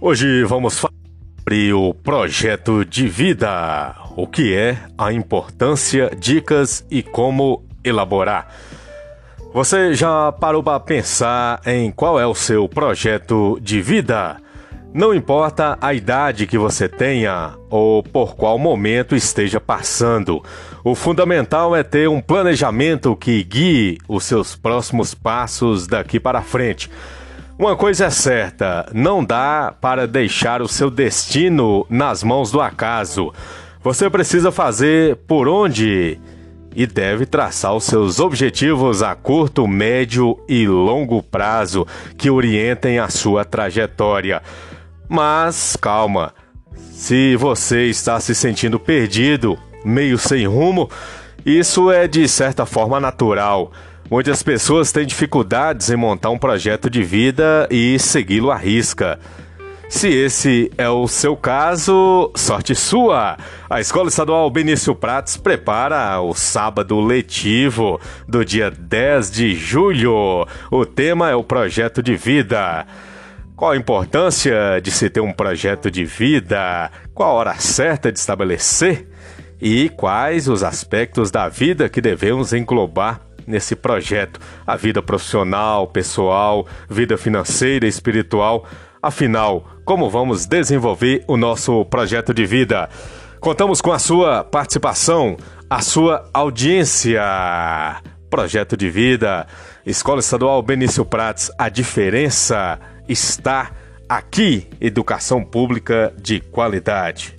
Hoje vamos falar sobre o projeto de vida, o que é, a importância, dicas e como elaborar. Você já parou para pensar em qual é o seu projeto de vida? Não importa a idade que você tenha ou por qual momento esteja passando, o fundamental é ter um planejamento que guie os seus próximos passos daqui para frente. Uma coisa é certa: não dá para deixar o seu destino nas mãos do acaso. Você precisa fazer por onde e deve traçar os seus objetivos a curto, médio e longo prazo que orientem a sua trajetória. Mas calma, se você está se sentindo perdido, meio sem rumo, isso é de certa forma natural. Muitas pessoas têm dificuldades em montar um projeto de vida e segui-lo à risca. Se esse é o seu caso, sorte sua! A Escola Estadual Benício Prates prepara o sábado letivo do dia 10 de julho. O tema é o projeto de vida. Qual a importância de se ter um projeto de vida? Qual a hora certa de estabelecer? E quais os aspectos da vida que devemos englobar nesse projeto, a vida profissional, pessoal, vida financeira e espiritual. Afinal, como vamos desenvolver o nosso projeto de vida? Contamos com a sua participação, a sua audiência. Projeto de vida, Escola Estadual Benício Prates, a diferença está aqui. Educação pública de qualidade.